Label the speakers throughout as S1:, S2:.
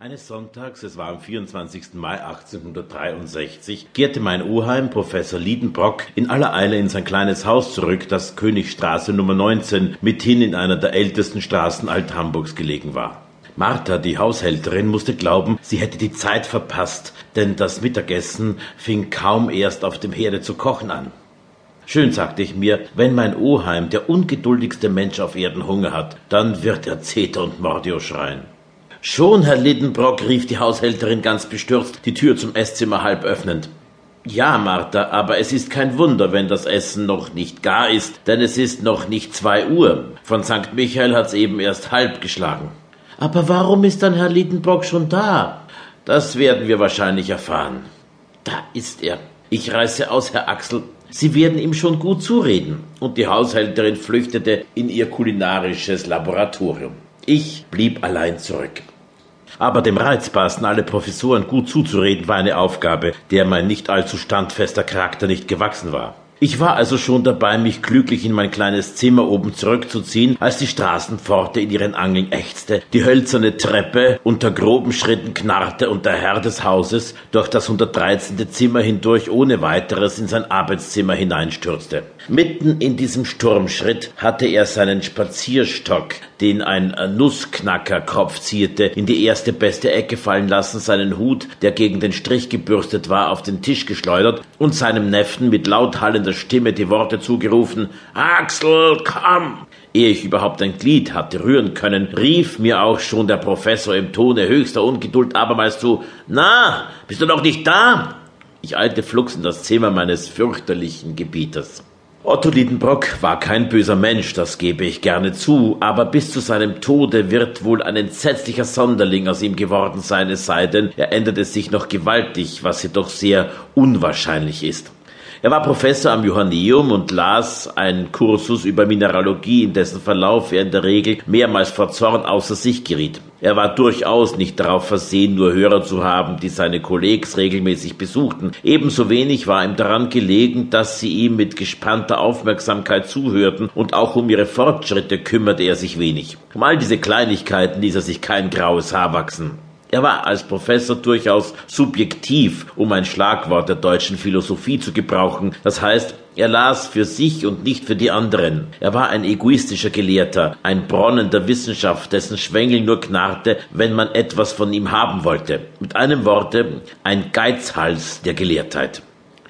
S1: Eines Sonntags, es war am 24. Mai 1863, kehrte mein Oheim, Professor Liedenbrock, in aller Eile in sein kleines Haus zurück, das Königstraße Nummer 19 mithin in einer der ältesten Straßen Alt-Hamburgs gelegen war. Martha, die Haushälterin, musste glauben, sie hätte die Zeit verpasst, denn das Mittagessen fing kaum erst auf dem Herde zu kochen an. Schön, sagte ich mir, wenn mein Oheim, der ungeduldigste Mensch auf Erden, Hunger hat, dann wird er Zeter und Mordio schreien. Schon, Herr Liddenbrock, rief die Haushälterin ganz bestürzt, die Tür zum Esszimmer halb öffnend. Ja, Martha, aber es ist kein Wunder, wenn das Essen noch nicht gar ist, denn es ist noch nicht zwei Uhr. Von St. Michael hat's eben erst halb geschlagen. Aber warum ist dann Herr Liddenbrock schon da? Das werden wir wahrscheinlich erfahren. Da ist er. Ich reiße aus, Herr Axel. Sie werden ihm schon gut zureden. Und die Haushälterin flüchtete in ihr kulinarisches Laboratorium. Ich blieb allein zurück. Aber dem Reizbarsten alle Professoren gut zuzureden war eine Aufgabe, der mein nicht allzu standfester Charakter nicht gewachsen war. Ich war also schon dabei, mich glücklich in mein kleines Zimmer oben zurückzuziehen, als die Straßenpforte in ihren Angeln ächzte, die hölzerne Treppe unter groben Schritten knarrte und der Herr des Hauses durch das 113. Zimmer hindurch ohne weiteres in sein Arbeitszimmer hineinstürzte. Mitten in diesem Sturmschritt hatte er seinen Spazierstock, den ein Nussknackerkopf zierte, in die erste beste Ecke fallen lassen, seinen Hut, der gegen den Strich gebürstet war, auf den Tisch geschleudert und seinem Neffen mit laut hallender Stimme die Worte zugerufen Axel, komm! Ehe ich überhaupt ein Glied hatte rühren können, rief mir auch schon der Professor im Tone höchster Ungeduld abermals zu Na, bist du noch nicht da? Ich eilte flugs in das Zimmer meines fürchterlichen Gebieters. Otto Liedenbrock war kein böser Mensch, das gebe ich gerne zu, aber bis zu seinem Tode wird wohl ein entsetzlicher Sonderling aus ihm geworden sein, es sei denn, er ändert es sich noch gewaltig, was jedoch sehr unwahrscheinlich ist. Er war Professor am Johanneum und las einen Kursus über Mineralogie, in dessen Verlauf er in der Regel mehrmals vor Zorn außer sich geriet. Er war durchaus nicht darauf versehen, nur Hörer zu haben, die seine Kollegs regelmäßig besuchten. Ebenso wenig war ihm daran gelegen, dass sie ihm mit gespannter Aufmerksamkeit zuhörten und auch um ihre Fortschritte kümmerte er sich wenig. Um all diese Kleinigkeiten ließ er sich kein graues Haar wachsen. Er war als Professor durchaus subjektiv, um ein Schlagwort der deutschen Philosophie zu gebrauchen. Das heißt, er las für sich und nicht für die anderen. Er war ein egoistischer Gelehrter, ein Bronnen der Wissenschaft, dessen Schwengel nur knarrte, wenn man etwas von ihm haben wollte. Mit einem Worte, ein Geizhals der Gelehrtheit.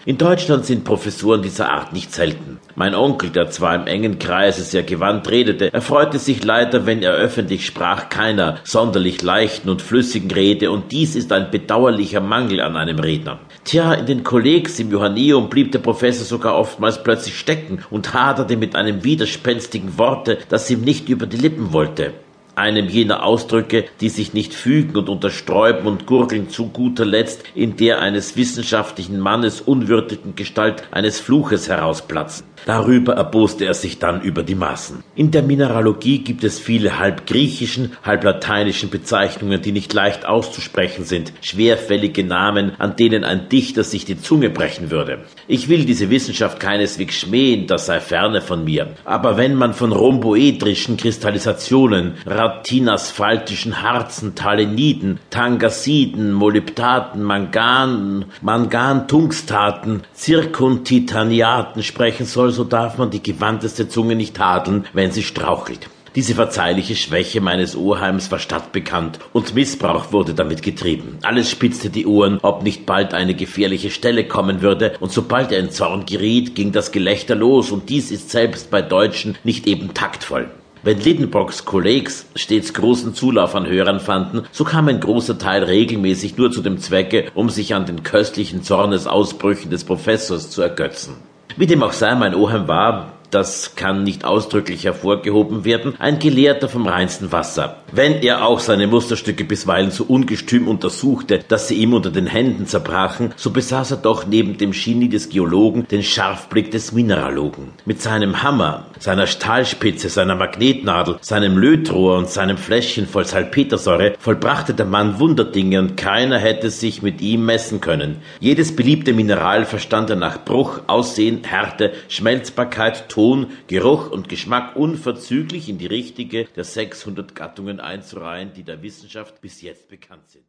S1: In Deutschland sind Professuren dieser Art nicht selten. Mein Onkel, der zwar im engen Kreise sehr gewandt redete, erfreute sich leider, wenn er öffentlich sprach, keiner sonderlich leichten und flüssigen Rede, und dies ist ein bedauerlicher Mangel an einem Redner. Tja, in den Kollegs im Johanneum blieb der Professor sogar oftmals plötzlich stecken und haderte mit einem widerspenstigen Worte, das ihm nicht über die Lippen wollte einem jener Ausdrücke, die sich nicht fügen und untersträuben und gurgeln zu guter Letzt in der eines wissenschaftlichen Mannes unwürdigen Gestalt eines Fluches herausplatzen. Darüber erboste er sich dann über die Maßen. In der Mineralogie gibt es viele halb griechischen, halb lateinischen Bezeichnungen, die nicht leicht auszusprechen sind, schwerfällige Namen, an denen ein Dichter sich die Zunge brechen würde. Ich will diese Wissenschaft keineswegs schmähen, das sei ferne von mir. Aber wenn man von rhomboedrischen Kristallisationen, ratinasphaltischen Harzen, Taleniden, Tangasiden, Molybdaten, Mangan, Mangantungstaten, Zirkuntitaniaten sprechen soll, so darf man die gewandteste Zunge nicht tadeln, wenn sie strauchelt. Diese verzeihliche Schwäche meines Oheims war stadtbekannt und Missbrauch wurde damit getrieben. Alles spitzte die Ohren, ob nicht bald eine gefährliche Stelle kommen würde, und sobald er in Zorn geriet, ging das Gelächter los, und dies ist selbst bei Deutschen nicht eben taktvoll. Wenn Liddenbrocks Kollegs stets großen Zulauf an Hörern fanden, so kam ein großer Teil regelmäßig nur zu dem Zwecke, um sich an den köstlichen Zornesausbrüchen des Professors zu ergötzen. Wie dem auch sei, mein Oheim war, das kann nicht ausdrücklich hervorgehoben werden, ein Gelehrter vom reinsten Wasser. Wenn er auch seine Musterstücke bisweilen so ungestüm untersuchte, dass sie ihm unter den Händen zerbrachen, so besaß er doch neben dem Genie des Geologen den Scharfblick des Mineralogen. Mit seinem Hammer, seiner Stahlspitze, seiner Magnetnadel, seinem Lötrohr und seinem Fläschchen voll Salpetersäure vollbrachte der Mann Wunderdinge und keiner hätte sich mit ihm messen können. Jedes beliebte Mineral verstand er nach Bruch, Aussehen, Härte, Schmelzbarkeit, Ton, Geruch und Geschmack unverzüglich in die richtige der 600 Gattungen einzureihen, die der Wissenschaft bis jetzt bekannt sind.